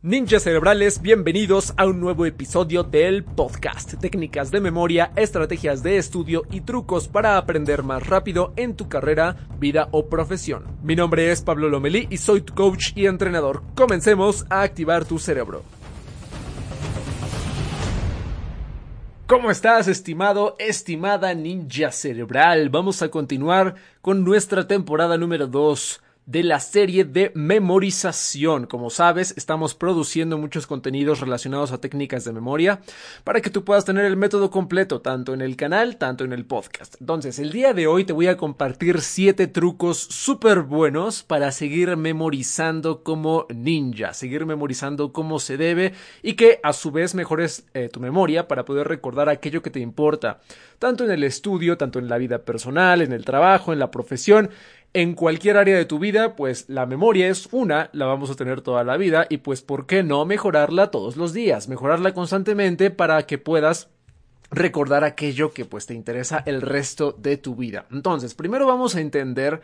Ninjas cerebrales, bienvenidos a un nuevo episodio del podcast. Técnicas de memoria, estrategias de estudio y trucos para aprender más rápido en tu carrera, vida o profesión. Mi nombre es Pablo Lomelí y soy tu coach y entrenador. Comencemos a activar tu cerebro. ¿Cómo estás, estimado, estimada ninja cerebral? Vamos a continuar con nuestra temporada número 2 de la serie de memorización. Como sabes, estamos produciendo muchos contenidos relacionados a técnicas de memoria para que tú puedas tener el método completo tanto en el canal, tanto en el podcast. Entonces, el día de hoy te voy a compartir 7 trucos súper buenos para seguir memorizando como ninja, seguir memorizando como se debe y que a su vez mejores eh, tu memoria para poder recordar aquello que te importa, tanto en el estudio, tanto en la vida personal, en el trabajo, en la profesión en cualquier área de tu vida, pues la memoria es una, la vamos a tener toda la vida y pues ¿por qué no mejorarla todos los días? Mejorarla constantemente para que puedas recordar aquello que pues te interesa el resto de tu vida. Entonces, primero vamos a entender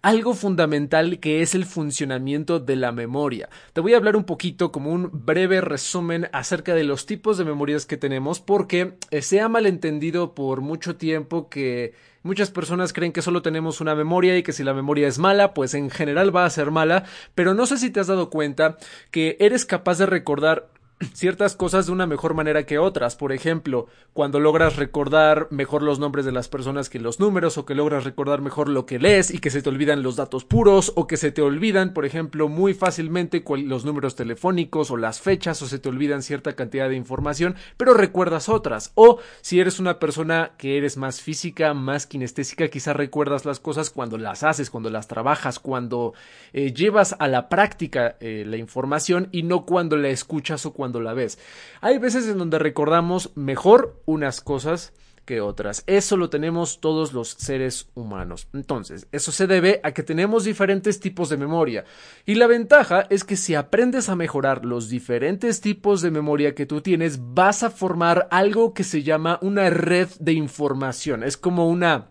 algo fundamental que es el funcionamiento de la memoria. Te voy a hablar un poquito como un breve resumen acerca de los tipos de memorias que tenemos porque eh, se ha malentendido por mucho tiempo que Muchas personas creen que solo tenemos una memoria y que si la memoria es mala, pues en general va a ser mala, pero no sé si te has dado cuenta que eres capaz de recordar ciertas cosas de una mejor manera que otras. Por ejemplo, cuando logras recordar mejor los nombres de las personas que los números, o que logras recordar mejor lo que lees y que se te olvidan los datos puros, o que se te olvidan, por ejemplo, muy fácilmente los números telefónicos o las fechas, o se te olvidan cierta cantidad de información, pero recuerdas otras. O si eres una persona que eres más física, más kinestésica, quizás recuerdas las cosas cuando las haces, cuando las trabajas, cuando eh, llevas a la práctica eh, la información y no cuando la escuchas o cuando la ves. Hay veces en donde recordamos mejor unas cosas que otras. Eso lo tenemos todos los seres humanos. Entonces, eso se debe a que tenemos diferentes tipos de memoria. Y la ventaja es que si aprendes a mejorar los diferentes tipos de memoria que tú tienes, vas a formar algo que se llama una red de información. Es como una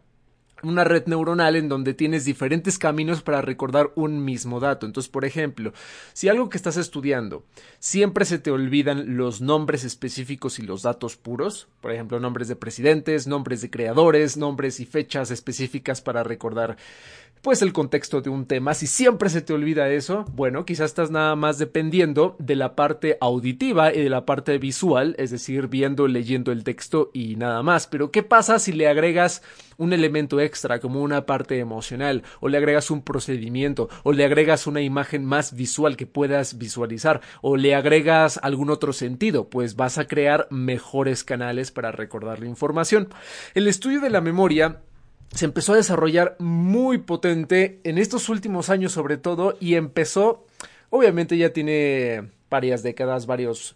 una red neuronal en donde tienes diferentes caminos para recordar un mismo dato. Entonces, por ejemplo, si algo que estás estudiando siempre se te olvidan los nombres específicos y los datos puros, por ejemplo, nombres de presidentes, nombres de creadores, nombres y fechas específicas para recordar pues el contexto de un tema. Si siempre se te olvida eso, bueno, quizás estás nada más dependiendo de la parte auditiva y de la parte visual, es decir, viendo, leyendo el texto y nada más. Pero ¿qué pasa si le agregas un elemento como una parte emocional o le agregas un procedimiento o le agregas una imagen más visual que puedas visualizar o le agregas algún otro sentido, pues vas a crear mejores canales para recordar la información. El estudio de la memoria se empezó a desarrollar muy potente en estos últimos años sobre todo y empezó, obviamente ya tiene varias décadas, varios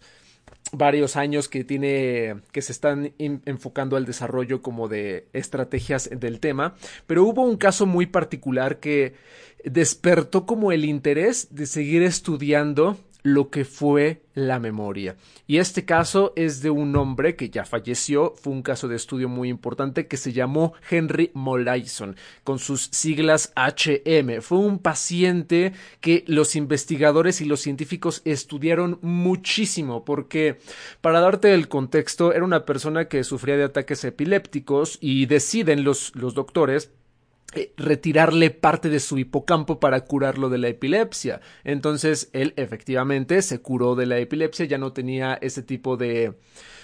varios años que tiene que se están enfocando al desarrollo como de estrategias del tema, pero hubo un caso muy particular que despertó como el interés de seguir estudiando lo que fue la memoria. Y este caso es de un hombre que ya falleció, fue un caso de estudio muy importante que se llamó Henry Molaison, con sus siglas HM. Fue un paciente que los investigadores y los científicos estudiaron muchísimo porque, para darte el contexto, era una persona que sufría de ataques epilépticos y deciden los, los doctores eh, retirarle parte de su hipocampo para curarlo de la epilepsia. Entonces él efectivamente se curó de la epilepsia, ya no tenía ese tipo de,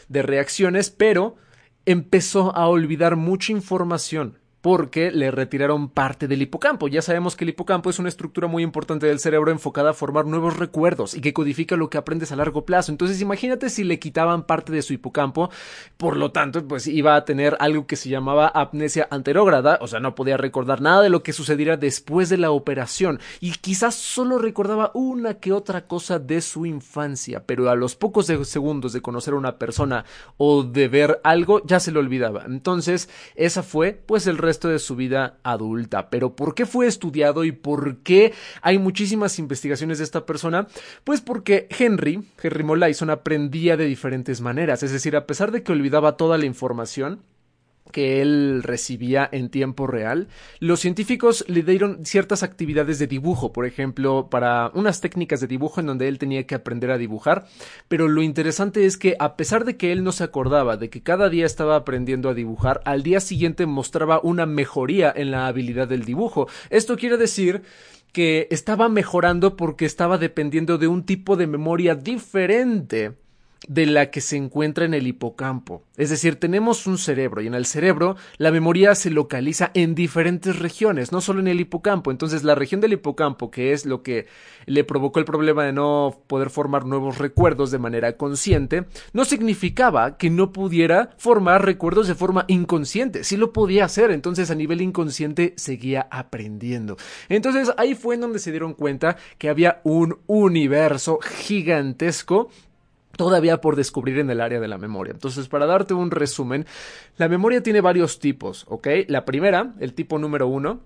de reacciones, pero empezó a olvidar mucha información porque le retiraron parte del hipocampo. Ya sabemos que el hipocampo es una estructura muy importante del cerebro enfocada a formar nuevos recuerdos y que codifica lo que aprendes a largo plazo. Entonces imagínate si le quitaban parte de su hipocampo, por lo tanto pues iba a tener algo que se llamaba amnesia anterógrada, o sea, no podía recordar nada de lo que sucediera después de la operación y quizás solo recordaba una que otra cosa de su infancia, pero a los pocos segundos de conocer a una persona o de ver algo ya se le olvidaba. Entonces, esa fue pues el resto de su vida adulta. Pero ¿por qué fue estudiado y por qué hay muchísimas investigaciones de esta persona? Pues porque Henry, Henry Molaison, aprendía de diferentes maneras. Es decir, a pesar de que olvidaba toda la información, que él recibía en tiempo real, los científicos le dieron ciertas actividades de dibujo, por ejemplo, para unas técnicas de dibujo en donde él tenía que aprender a dibujar, pero lo interesante es que a pesar de que él no se acordaba de que cada día estaba aprendiendo a dibujar, al día siguiente mostraba una mejoría en la habilidad del dibujo. Esto quiere decir que estaba mejorando porque estaba dependiendo de un tipo de memoria diferente de la que se encuentra en el hipocampo. Es decir, tenemos un cerebro y en el cerebro la memoria se localiza en diferentes regiones, no solo en el hipocampo. Entonces, la región del hipocampo, que es lo que le provocó el problema de no poder formar nuevos recuerdos de manera consciente, no significaba que no pudiera formar recuerdos de forma inconsciente. Sí lo podía hacer, entonces a nivel inconsciente seguía aprendiendo. Entonces, ahí fue en donde se dieron cuenta que había un universo gigantesco todavía por descubrir en el área de la memoria. Entonces, para darte un resumen, la memoria tiene varios tipos, ¿ok? La primera, el tipo número uno,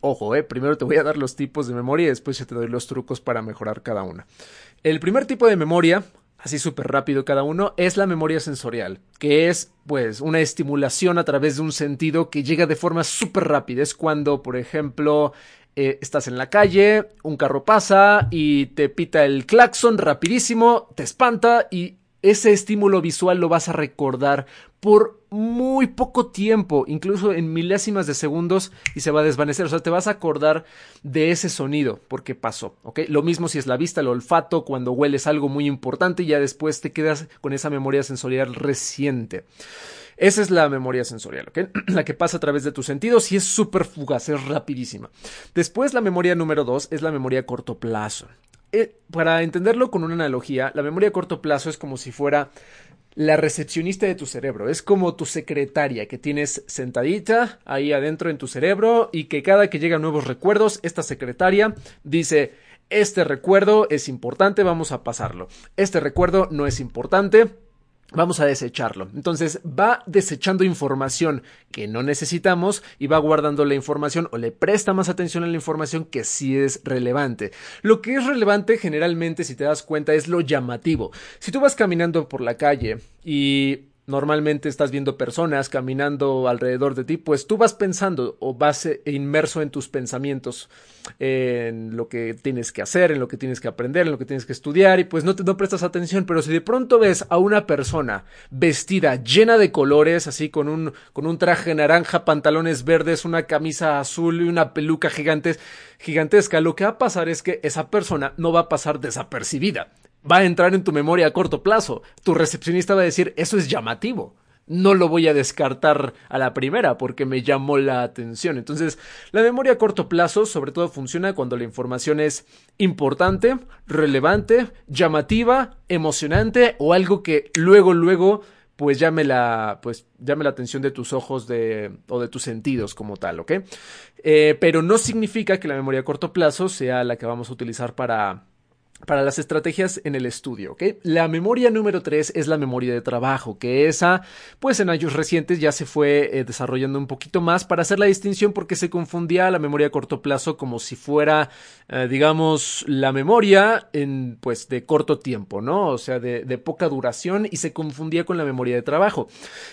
Ojo, eh, primero te voy a dar los tipos de memoria y después te doy los trucos para mejorar cada una. El primer tipo de memoria, así súper rápido cada uno, es la memoria sensorial, que es pues una estimulación a través de un sentido que llega de forma súper rápida. Es cuando, por ejemplo, eh, estás en la calle, un carro pasa y te pita el claxon rapidísimo, te espanta y ese estímulo visual lo vas a recordar por muy poco tiempo, incluso en milésimas de segundos y se va a desvanecer. O sea, te vas a acordar de ese sonido porque pasó. Lo mismo si es la vista, el olfato, cuando hueles algo muy importante y ya después te quedas con esa memoria sensorial reciente. Esa es la memoria sensorial, ¿ok? La que pasa a través de tus sentidos y es súper fugaz, es rapidísima. Después la memoria número dos es la memoria a corto plazo. Eh, para entenderlo con una analogía, la memoria a corto plazo es como si fuera la recepcionista de tu cerebro. Es como tu secretaria que tienes sentadita ahí adentro en tu cerebro y que cada que llegan nuevos recuerdos, esta secretaria dice, este recuerdo es importante, vamos a pasarlo. Este recuerdo no es importante, vamos a desecharlo. Entonces va desechando información que no necesitamos y va guardando la información o le presta más atención a la información que sí es relevante. Lo que es relevante generalmente, si te das cuenta, es lo llamativo. Si tú vas caminando por la calle y normalmente estás viendo personas caminando alrededor de ti, pues tú vas pensando o vas eh, inmerso en tus pensamientos, en lo que tienes que hacer, en lo que tienes que aprender, en lo que tienes que estudiar y pues no te no prestas atención, pero si de pronto ves a una persona vestida llena de colores, así con un con un traje naranja, pantalones verdes, una camisa azul y una peluca gigantesca, lo que va a pasar es que esa persona no va a pasar desapercibida va a entrar en tu memoria a corto plazo. Tu recepcionista va a decir, eso es llamativo. No lo voy a descartar a la primera porque me llamó la atención. Entonces, la memoria a corto plazo sobre todo funciona cuando la información es importante, relevante, llamativa, emocionante o algo que luego, luego pues llame la, pues llame la atención de tus ojos de, o de tus sentidos como tal, ¿ok? Eh, pero no significa que la memoria a corto plazo sea la que vamos a utilizar para, para las estrategias en el estudio, ¿ok? La memoria número 3 es la memoria de trabajo, que esa, pues en años recientes ya se fue eh, desarrollando un poquito más para hacer la distinción porque se confundía la memoria a corto plazo como si fuera, eh, digamos, la memoria en, pues, de corto tiempo, ¿no? O sea, de, de poca duración y se confundía con la memoria de trabajo.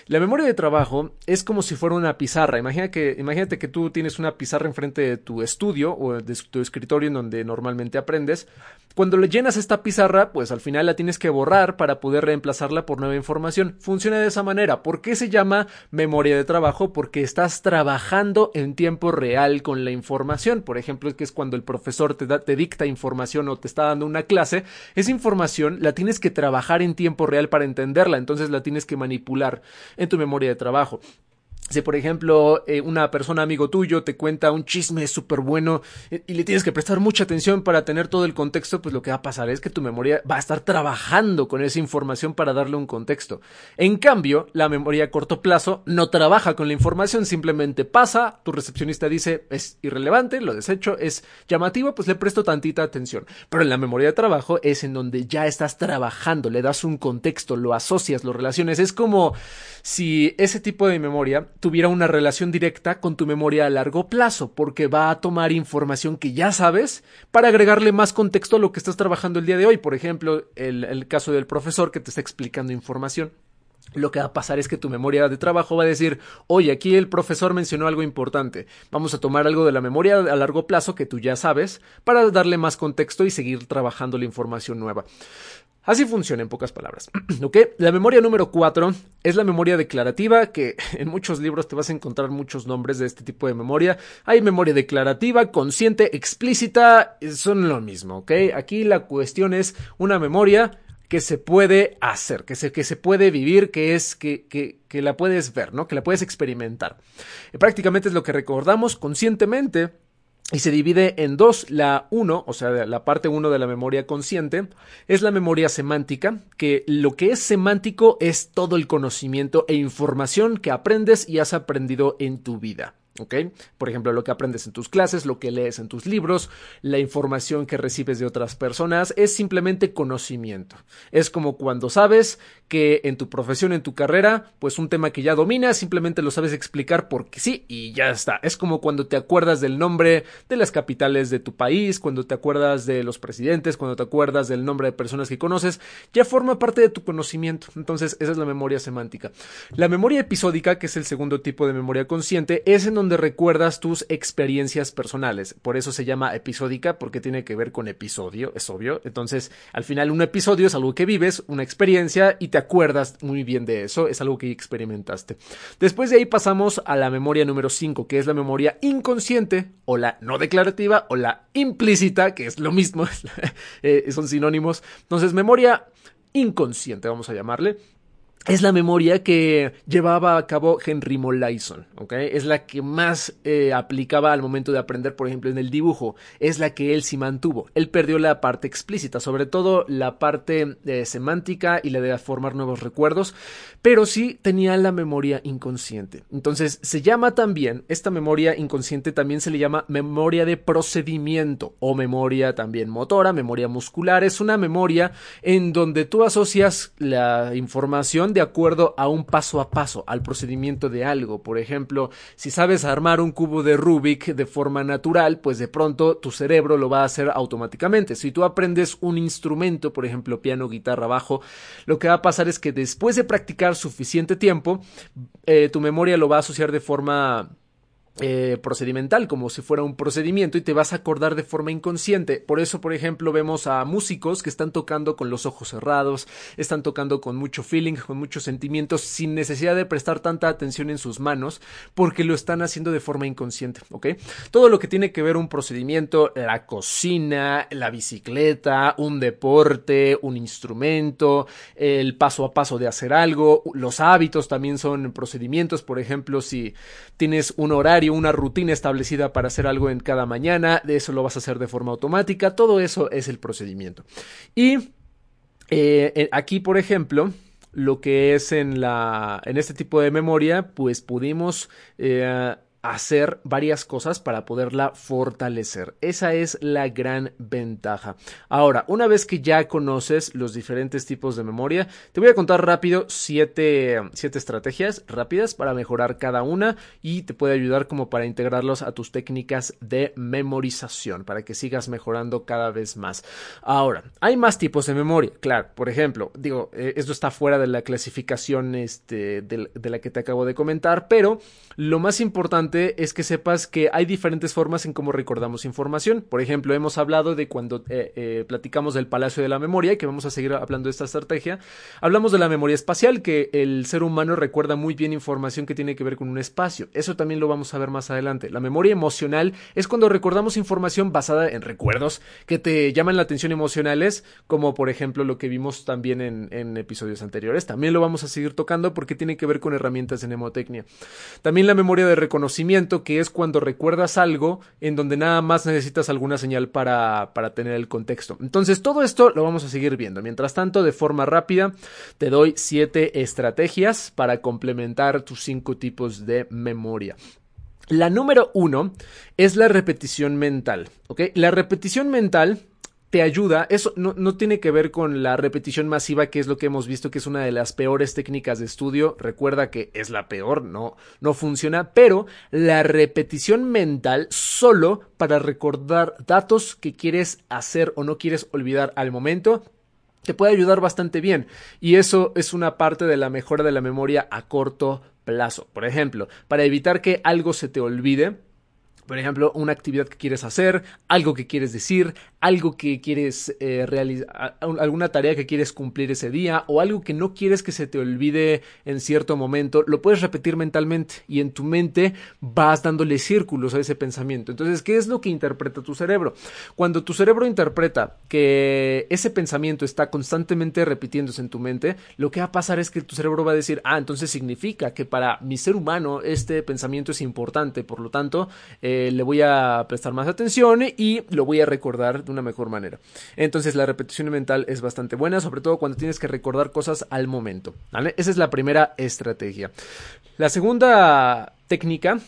La memoria de trabajo es como si fuera una pizarra. Imagina que, imagínate que tú tienes una pizarra enfrente de tu estudio o de tu escritorio en donde normalmente aprendes. Cuando le llenas esta pizarra, pues al final la tienes que borrar para poder reemplazarla por nueva información. Funciona de esa manera. ¿Por qué se llama memoria de trabajo? Porque estás trabajando en tiempo real con la información. Por ejemplo, que es cuando el profesor te, te dicta información o te está dando una clase. Esa información la tienes que trabajar en tiempo real para entenderla. Entonces la tienes que manipular en tu memoria de trabajo. Si, por ejemplo, eh, una persona amigo tuyo te cuenta un chisme súper bueno eh, y le tienes que prestar mucha atención para tener todo el contexto, pues lo que va a pasar es que tu memoria va a estar trabajando con esa información para darle un contexto. En cambio, la memoria a corto plazo no trabaja con la información, simplemente pasa, tu recepcionista dice es irrelevante, lo desecho, es llamativo, pues le presto tantita atención. Pero en la memoria de trabajo es en donde ya estás trabajando, le das un contexto, lo asocias, lo relaciones. Es como si ese tipo de memoria tuviera una relación directa con tu memoria a largo plazo, porque va a tomar información que ya sabes para agregarle más contexto a lo que estás trabajando el día de hoy. Por ejemplo, el, el caso del profesor que te está explicando información lo que va a pasar es que tu memoria de trabajo va a decir, oye, aquí el profesor mencionó algo importante, vamos a tomar algo de la memoria a largo plazo que tú ya sabes para darle más contexto y seguir trabajando la información nueva. Así funciona en pocas palabras. ¿Ok? La memoria número cuatro es la memoria declarativa, que en muchos libros te vas a encontrar muchos nombres de este tipo de memoria. Hay memoria declarativa, consciente, explícita, son lo mismo, ¿ok? Aquí la cuestión es una memoria que se puede hacer, que se, que se puede vivir, que es que, que, que la puedes ver, ¿no? Que la puedes experimentar. prácticamente es lo que recordamos conscientemente y se divide en dos. La uno, o sea, la parte uno de la memoria consciente, es la memoria semántica, que lo que es semántico es todo el conocimiento e información que aprendes y has aprendido en tu vida. ¿Ok? Por ejemplo, lo que aprendes en tus clases, lo que lees en tus libros, la información que recibes de otras personas, es simplemente conocimiento. Es como cuando sabes que en tu profesión, en tu carrera, pues un tema que ya dominas, simplemente lo sabes explicar porque sí y ya está. Es como cuando te acuerdas del nombre de las capitales de tu país, cuando te acuerdas de los presidentes, cuando te acuerdas del nombre de personas que conoces, ya forma parte de tu conocimiento. Entonces, esa es la memoria semántica. La memoria episódica, que es el segundo tipo de memoria consciente, es en donde donde recuerdas tus experiencias personales. Por eso se llama episódica, porque tiene que ver con episodio, es obvio. Entonces, al final, un episodio es algo que vives, una experiencia, y te acuerdas muy bien de eso, es algo que experimentaste. Después de ahí pasamos a la memoria número 5, que es la memoria inconsciente, o la no declarativa, o la implícita, que es lo mismo, eh, son sinónimos. Entonces, memoria inconsciente, vamos a llamarle es la memoria que llevaba a cabo Henry Molaison. Es la que más eh, aplicaba al momento de aprender, por ejemplo, en el dibujo. Es la que él sí mantuvo. Él perdió la parte explícita, sobre todo la parte eh, semántica y la de formar nuevos recuerdos, pero sí tenía la memoria inconsciente. Entonces, se llama también, esta memoria inconsciente también se le llama memoria de procedimiento o memoria también motora, memoria muscular. Es una memoria en donde tú asocias la información de acuerdo a un paso a paso, al procedimiento de algo. Por ejemplo, si sabes armar un cubo de Rubik de forma natural, pues de pronto tu cerebro lo va a hacer automáticamente. Si tú aprendes un instrumento, por ejemplo, piano, guitarra, bajo, lo que va a pasar es que después de practicar suficiente tiempo, eh, tu memoria lo va a asociar de forma eh, procedimental, como si fuera un procedimiento y te vas a acordar de forma inconsciente. Por eso, por ejemplo, vemos a músicos que están tocando con los ojos cerrados, están tocando con mucho feeling, con muchos sentimientos, sin necesidad de prestar tanta atención en sus manos, porque lo están haciendo de forma inconsciente, ¿ok? Todo lo que tiene que ver un procedimiento, la cocina, la bicicleta, un deporte, un instrumento, el paso a paso de hacer algo, los hábitos también son procedimientos, por ejemplo, si tienes un horario una rutina establecida para hacer algo en cada mañana, de eso lo vas a hacer de forma automática, todo eso es el procedimiento. Y eh, aquí, por ejemplo, lo que es en la en este tipo de memoria, pues pudimos eh, hacer varias cosas para poderla fortalecer. Esa es la gran ventaja. Ahora, una vez que ya conoces los diferentes tipos de memoria, te voy a contar rápido siete, siete estrategias rápidas para mejorar cada una y te puede ayudar como para integrarlos a tus técnicas de memorización para que sigas mejorando cada vez más. Ahora, hay más tipos de memoria, claro. Por ejemplo, digo, eh, esto está fuera de la clasificación este, de la que te acabo de comentar, pero lo más importante es que sepas que hay diferentes formas en cómo recordamos información. Por ejemplo, hemos hablado de cuando eh, eh, platicamos del Palacio de la Memoria, y que vamos a seguir hablando de esta estrategia. Hablamos de la memoria espacial, que el ser humano recuerda muy bien información que tiene que ver con un espacio. Eso también lo vamos a ver más adelante. La memoria emocional es cuando recordamos información basada en recuerdos que te llaman la atención emocionales, como por ejemplo lo que vimos también en, en episodios anteriores. También lo vamos a seguir tocando porque tiene que ver con herramientas de mnemotecnia. También la memoria de reconocimiento, que es cuando recuerdas algo en donde nada más necesitas alguna señal para, para tener el contexto. Entonces, todo esto lo vamos a seguir viendo. Mientras tanto, de forma rápida, te doy siete estrategias para complementar tus cinco tipos de memoria. La número uno es la repetición mental. La repetición mental te ayuda, eso no, no, tiene que ver con la repetición masiva, que es lo que hemos visto que es una de las peores técnicas de estudio. Recuerda que es la peor, no, no funciona, pero la repetición mental solo para recordar datos que quieres hacer o no quieres olvidar al momento. Te puede ayudar bastante bien y eso es una parte de la mejora de la memoria a corto plazo. Por ejemplo, para evitar que algo se te olvide, por ejemplo, una actividad que quieres hacer, algo que quieres decir, algo que quieres eh, realizar, alguna tarea que quieres cumplir ese día o algo que no quieres que se te olvide en cierto momento, lo puedes repetir mentalmente y en tu mente vas dándole círculos a ese pensamiento. Entonces, ¿qué es lo que interpreta tu cerebro? Cuando tu cerebro interpreta que ese pensamiento está constantemente repitiéndose en tu mente, lo que va a pasar es que tu cerebro va a decir, ah, entonces significa que para mi ser humano este pensamiento es importante, por lo tanto, eh, le voy a prestar más atención y lo voy a recordar de una mejor manera. Entonces la repetición mental es bastante buena, sobre todo cuando tienes que recordar cosas al momento. Esa es la primera estrategia. La segunda técnica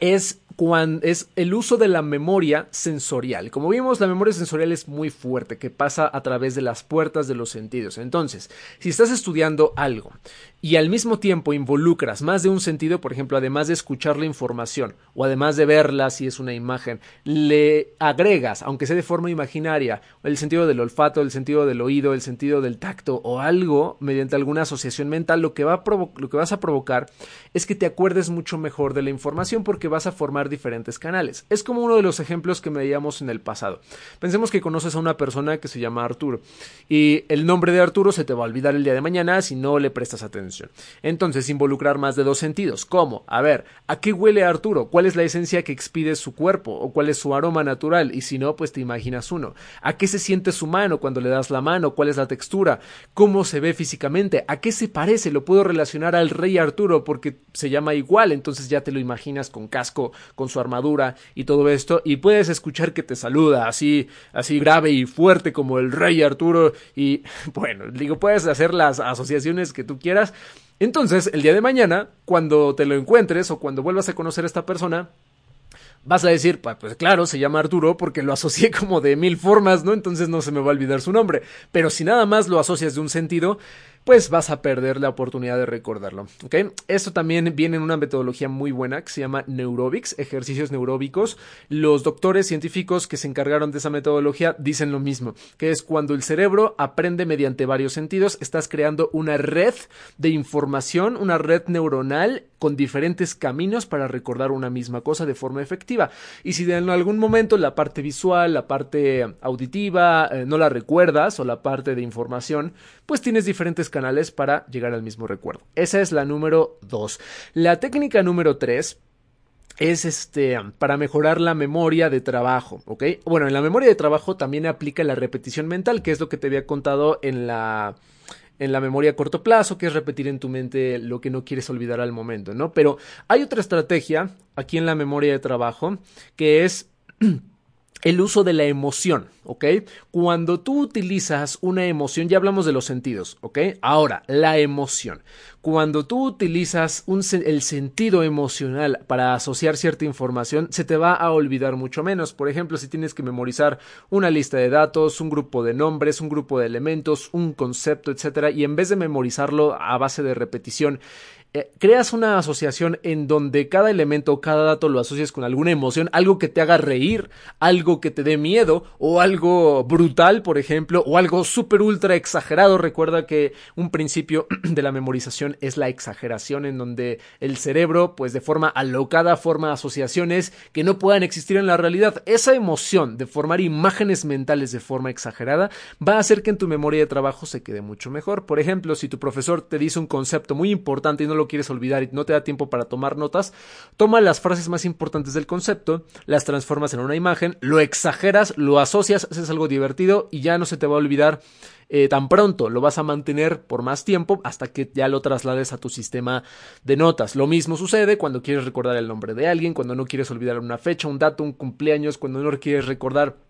es es el uso de la memoria sensorial. Como vimos, la memoria sensorial es muy fuerte, que pasa a través de las puertas de los sentidos. Entonces, si estás estudiando algo y al mismo tiempo involucras más de un sentido, por ejemplo, además de escuchar la información o además de verla si es una imagen, le agregas, aunque sea de forma imaginaria, el sentido del olfato, el sentido del oído, el sentido del tacto o algo mediante alguna asociación mental, lo que, va lo que vas a provocar es que te acuerdes mucho mejor de la información porque vas a formar diferentes canales. Es como uno de los ejemplos que veíamos en el pasado. Pensemos que conoces a una persona que se llama Arturo y el nombre de Arturo se te va a olvidar el día de mañana si no le prestas atención. Entonces, involucrar más de dos sentidos. ¿Cómo? A ver, ¿a qué huele Arturo? ¿Cuál es la esencia que expide su cuerpo? ¿O cuál es su aroma natural? Y si no, pues te imaginas uno. ¿A qué se siente su mano cuando le das la mano? ¿Cuál es la textura? ¿Cómo se ve físicamente? ¿A qué se parece? Lo puedo relacionar al rey Arturo porque se llama igual, entonces ya te lo imaginas con casco, con su armadura y todo esto, y puedes escuchar que te saluda así, así grave y fuerte como el rey Arturo, y bueno, digo, puedes hacer las asociaciones que tú quieras, entonces, el día de mañana, cuando te lo encuentres o cuando vuelvas a conocer a esta persona, vas a decir, pues claro, se llama Arturo porque lo asocié como de mil formas, ¿no? Entonces no se me va a olvidar su nombre. Pero si nada más lo asocias de un sentido, pues vas a perder la oportunidad de recordarlo. ¿ok? Esto también viene en una metodología muy buena que se llama Neurobics, ejercicios neuróbicos. Los doctores científicos que se encargaron de esa metodología dicen lo mismo, que es cuando el cerebro aprende mediante varios sentidos, estás creando una red de información, una red neuronal con diferentes caminos para recordar una misma cosa de forma efectiva. Y si en algún momento la parte visual, la parte auditiva eh, no la recuerdas o la parte de información, pues tienes diferentes canales para llegar al mismo recuerdo. Esa es la número 2. La técnica número 3 es este para mejorar la memoria de trabajo, ¿ok? Bueno, en la memoria de trabajo también aplica la repetición mental, que es lo que te había contado en la en la memoria a corto plazo, que es repetir en tu mente lo que no quieres olvidar al momento, ¿no? Pero hay otra estrategia aquí en la memoria de trabajo que es el uso de la emoción, ¿ok? Cuando tú utilizas una emoción, ya hablamos de los sentidos, ¿ok? Ahora, la emoción. Cuando tú utilizas el sentido emocional para asociar cierta información, se te va a olvidar mucho menos. Por ejemplo, si tienes que memorizar una lista de datos, un grupo de nombres, un grupo de elementos, un concepto, etcétera, y en vez de memorizarlo a base de repetición, eh, creas una asociación en donde cada elemento o cada dato lo asocias con alguna emoción, algo que te haga reír, algo que te dé miedo o algo brutal, por ejemplo, o algo súper ultra exagerado. Recuerda que un principio de la memorización es la exageración en donde el cerebro, pues de forma alocada, forma asociaciones que no puedan existir en la realidad. Esa emoción de formar imágenes mentales de forma exagerada va a hacer que en tu memoria de trabajo se quede mucho mejor. Por ejemplo, si tu profesor te dice un concepto muy importante y no lo quieres olvidar y no te da tiempo para tomar notas, toma las frases más importantes del concepto, las transformas en una imagen, lo exageras, lo asocias, haces algo divertido y ya no se te va a olvidar eh, tan pronto, lo vas a mantener por más tiempo hasta que ya lo traslades a tu sistema de notas. Lo mismo sucede cuando quieres recordar el nombre de alguien, cuando no quieres olvidar una fecha, un dato, un cumpleaños, cuando no quieres recordar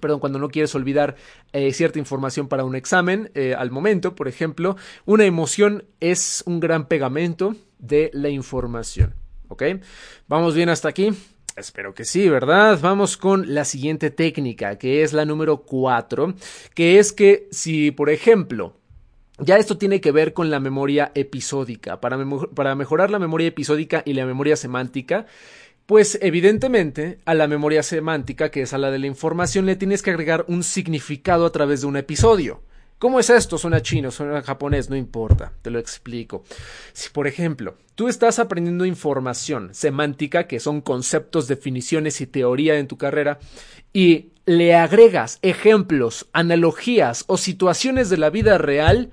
perdón, cuando no quieres olvidar eh, cierta información para un examen, eh, al momento, por ejemplo, una emoción es un gran pegamento de la información. ¿Ok? Vamos bien hasta aquí. Espero que sí, ¿verdad? Vamos con la siguiente técnica, que es la número 4, que es que si, por ejemplo, ya esto tiene que ver con la memoria episódica. Para, para, mejorar la memoria episódica y la memoria semántica, pues evidentemente a la memoria semántica, que es a la de la información, le tienes que agregar un significado a través de un episodio. ¿Cómo es esto? Suena chino, suena japonés, no importa, te lo explico. Si, por ejemplo, tú estás aprendiendo información semántica, que son conceptos, definiciones y teoría en tu carrera, y le agregas ejemplos, analogías o situaciones de la vida real,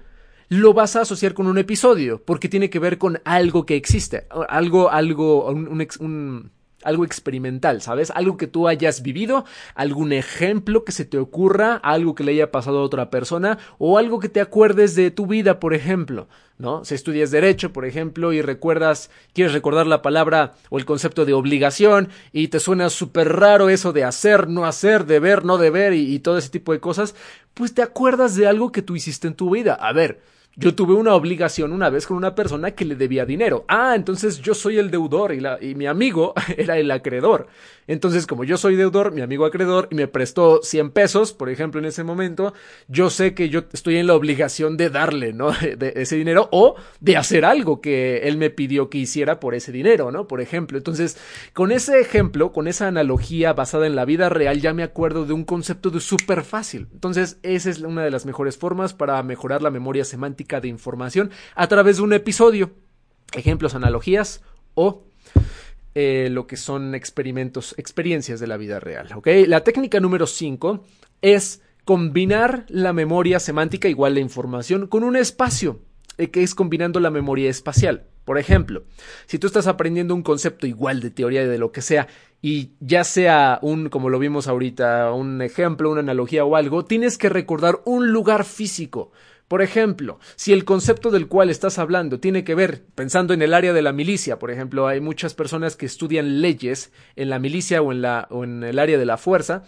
lo vas a asociar con un episodio, porque tiene que ver con algo que existe, algo, algo, un algo experimental, ¿sabes? Algo que tú hayas vivido, algún ejemplo que se te ocurra, algo que le haya pasado a otra persona o algo que te acuerdes de tu vida, por ejemplo, ¿no? Si estudias derecho, por ejemplo, y recuerdas, quieres recordar la palabra o el concepto de obligación y te suena súper raro eso de hacer, no hacer, deber, no deber y, y todo ese tipo de cosas, pues te acuerdas de algo que tú hiciste en tu vida. A ver, yo tuve una obligación una vez con una persona que le debía dinero. Ah, entonces yo soy el deudor y, la, y mi amigo era el acreedor. Entonces, como yo soy deudor, mi amigo acreedor y me prestó 100 pesos, por ejemplo, en ese momento, yo sé que yo estoy en la obligación de darle, ¿no? De ese dinero o de hacer algo que él me pidió que hiciera por ese dinero, ¿no? Por ejemplo. Entonces, con ese ejemplo, con esa analogía basada en la vida real, ya me acuerdo de un concepto de súper fácil. Entonces, esa es una de las mejores formas para mejorar la memoria semántica de información a través de un episodio. Ejemplos, analogías o eh, lo que son experimentos, experiencias de la vida real. La técnica número 5 es combinar la memoria semántica igual la información con un espacio, eh, que es combinando la memoria espacial. Por ejemplo, si tú estás aprendiendo un concepto igual de teoría de lo que sea, y ya sea un, como lo vimos ahorita, un ejemplo, una analogía o algo, tienes que recordar un lugar físico. Por ejemplo, si el concepto del cual estás hablando tiene que ver, pensando en el área de la milicia, por ejemplo, hay muchas personas que estudian leyes en la milicia o en, el área de la fuerza,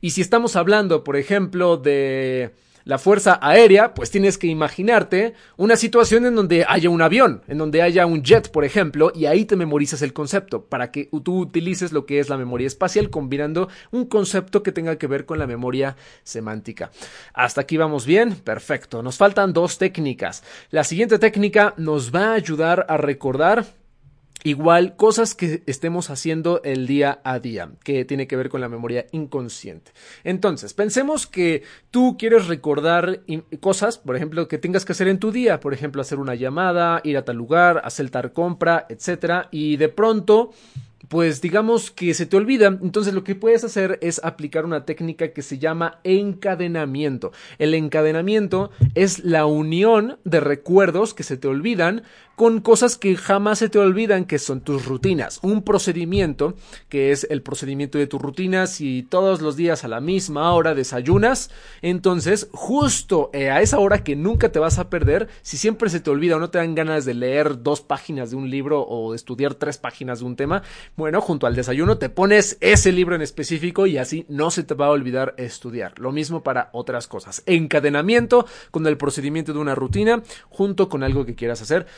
y si estamos hablando, por ejemplo, de la fuerza aérea, pues tienes que imaginarte una situación en donde haya un avión, en donde haya un jet, por ejemplo, y ahí te memorizas el concepto, para que tú utilices lo que es la memoria espacial, combinando un concepto que tenga que ver con la memoria semántica. Hasta aquí vamos bien, perfecto. Nos faltan dos técnicas. La siguiente técnica nos va a ayudar a recordar Igual, cosas que estemos haciendo el día a día, que tiene que ver con la memoria inconsciente. Entonces, pensemos que tú quieres recordar cosas, por ejemplo, que tengas que hacer en tu día, por ejemplo, hacer una llamada, ir a tal lugar, hacer tal compra, etcétera, y de pronto pues digamos que se te olvida. Entonces lo que puedes hacer es aplicar una técnica que se llama encadenamiento. El encadenamiento es la unión de recuerdos que se te olvidan con cosas que jamás se te olvidan, que son tus rutinas. Un procedimiento, que es el procedimiento de tus rutinas, si todos los días a la misma hora desayunas, entonces justo eh, a esa hora que nunca te vas a perder, si siempre se te olvida o no te dan ganas de leer dos páginas de un libro o estudiar tres páginas de un tema, bueno, junto al desayuno te pones ese libro en específico y así no se te va a olvidar estudiar. Lo mismo para otras cosas. Encadenamiento con el procedimiento de una rutina junto con algo que quieras hacer.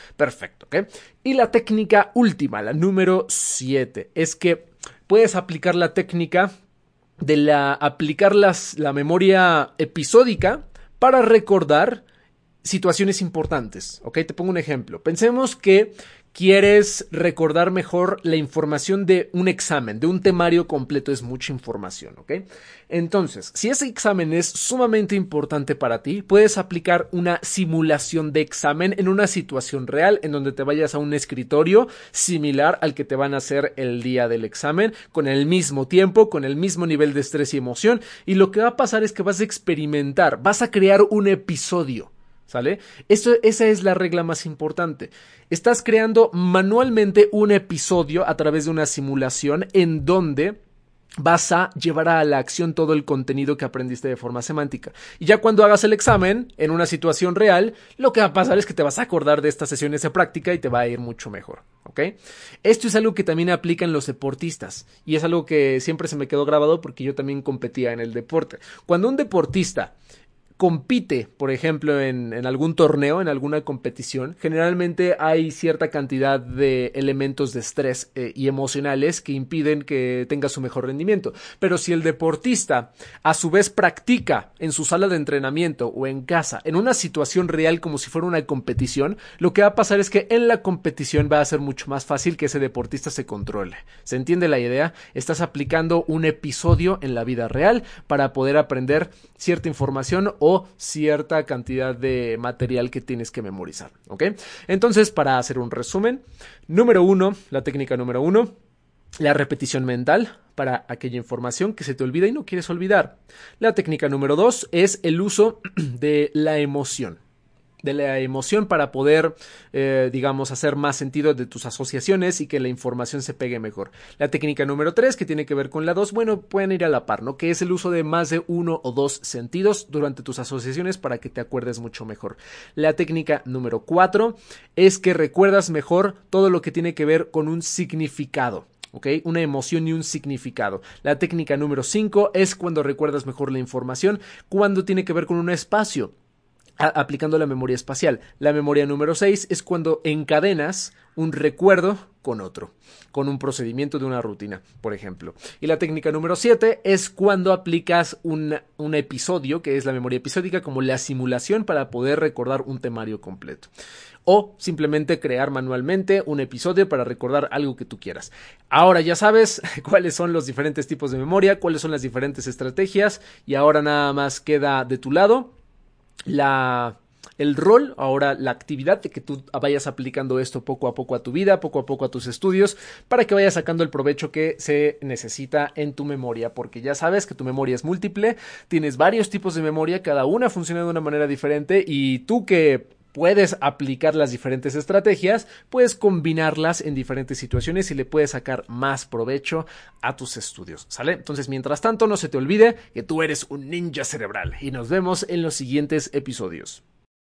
¿Ok? Y la técnica última, la número 7, es que puedes aplicar la técnica de la aplicar las, la memoria episódica para recordar situaciones importantes. ¿Ok? Te pongo un ejemplo. Pensemos que quieres recordar mejor la información de un examen, de un temario completo, es mucha información, ¿ok? Entonces, si ese examen es sumamente importante para ti, puedes aplicar una simulación de examen en una situación real en donde te vayas a un escritorio similar al que te van a hacer el día del examen, con el mismo tiempo, con el mismo nivel de estrés y emoción, y lo que va a pasar es que vas a experimentar, vas a crear un episodio ¿Sale? esa es la regla más importante. Estás creando manualmente un episodio a través de una simulación en donde vas a llevar a la acción todo el contenido que aprendiste de forma semántica. Y ya cuando hagas el examen en una situación real, lo que va a pasar es que te vas a acordar de estas sesiones de práctica y te va a ir mucho mejor. ¿Ok? Esto es algo que también aplica en los deportistas y es algo que siempre se me quedó grabado porque yo también competía en el deporte. Cuando un deportista compite, por ejemplo, en, algún torneo, en alguna competición, generalmente hay cierta cantidad de elementos de estrés eh, y emocionales que impiden que tenga su mejor rendimiento. Pero si el deportista a su vez practica en su sala de entrenamiento o en casa, en una situación real como si fuera una competición, lo que va a pasar es que en la competición va a ser mucho más fácil que ese deportista se controle. ¿Se entiende la idea? Estás aplicando un episodio en la vida real para poder aprender cierta información o cierta cantidad de material que tienes que memorizar. ¿Ok? Entonces, para hacer un resumen, número uno, la técnica número uno, la repetición mental para aquella información que se te olvida y no quieres olvidar. La técnica número dos es el uso de la emoción de la emoción para poder, eh, digamos, hacer más sentido de tus asociaciones y que la información se pegue mejor. La técnica número 3, que tiene que ver con la 2, bueno, pueden ir a la par, ¿no? Que es el uso de más de uno o dos sentidos durante tus asociaciones para que te acuerdes mucho mejor. La técnica número 4 es que recuerdas mejor todo lo que tiene que ver con un significado. ¿ok? Una emoción y un significado. La técnica número 5 es cuando recuerdas mejor la información, cuando tiene que ver con un espacio aplicando la memoria espacial. La memoria número 6 es cuando encadenas un recuerdo con otro, con un procedimiento de una rutina, por ejemplo. Y la técnica número 7 es cuando aplicas un, un, episodio, que es la memoria episódica, como la simulación para poder recordar un temario completo. O simplemente crear manualmente un episodio para recordar algo que tú quieras. Ahora ya sabes cuáles son los diferentes tipos de memoria, cuáles son las diferentes estrategias y ahora nada más queda de tu lado la el rol, ahora la actividad de que tú vayas aplicando esto poco a poco a tu vida, poco a poco a tus estudios, para que vayas sacando el provecho que se necesita en tu memoria, porque ya sabes que tu memoria es múltiple, tienes varios tipos de memoria, cada una funciona de una manera diferente y tú que puedes aplicar las diferentes estrategias, puedes combinarlas en diferentes situaciones y le puedes sacar más provecho a tus estudios, ¿sale? Entonces, mientras tanto, no se te olvide que tú eres un ninja cerebral y nos vemos en los siguientes episodios.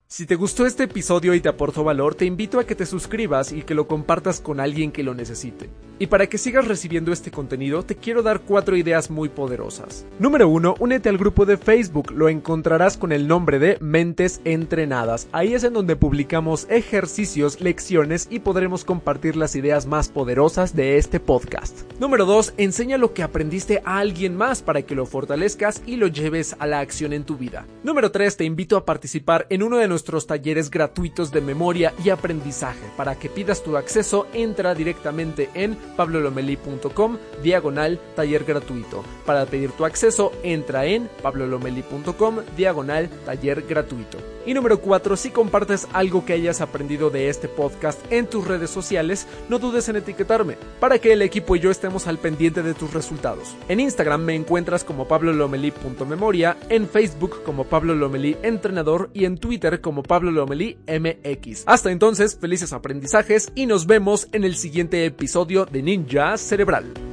Si te gustó este episodio y te aportó valor, te invito a que te suscribas y que lo compartas con alguien que lo necesite. Y para que sigas recibiendo este contenido, te quiero dar cuatro ideas muy poderosas. Número 1. Únete al grupo de Facebook, lo encontrarás con el nombre de Mentes Entrenadas. Ahí es en donde publicamos ejercicios, lecciones y podremos compartir las ideas más poderosas de este podcast. Número 2. Enseña lo que aprendiste a alguien más para que lo fortalezcas y lo lleves a la acción en tu vida. Número 3. Te invito a participar en uno de nuestros talleres gratuitos de memoria y aprendizaje. Para que pidas tu acceso, entra directamente en pablolomeli.com diagonal taller gratuito. Para pedir tu acceso, entra en pablolomeli.com diagonal taller gratuito. Y número 4, si compartes algo que hayas aprendido de este podcast en tus redes sociales, no dudes en etiquetarme para que el equipo y yo estemos al pendiente de tus resultados. En Instagram me encuentras como pablolomeli.memoria, en Facebook como Pablo Entrenador y en Twitter como Pablo MX. Hasta entonces, felices aprendizajes y nos vemos en el siguiente episodio de Ninja Cerebral.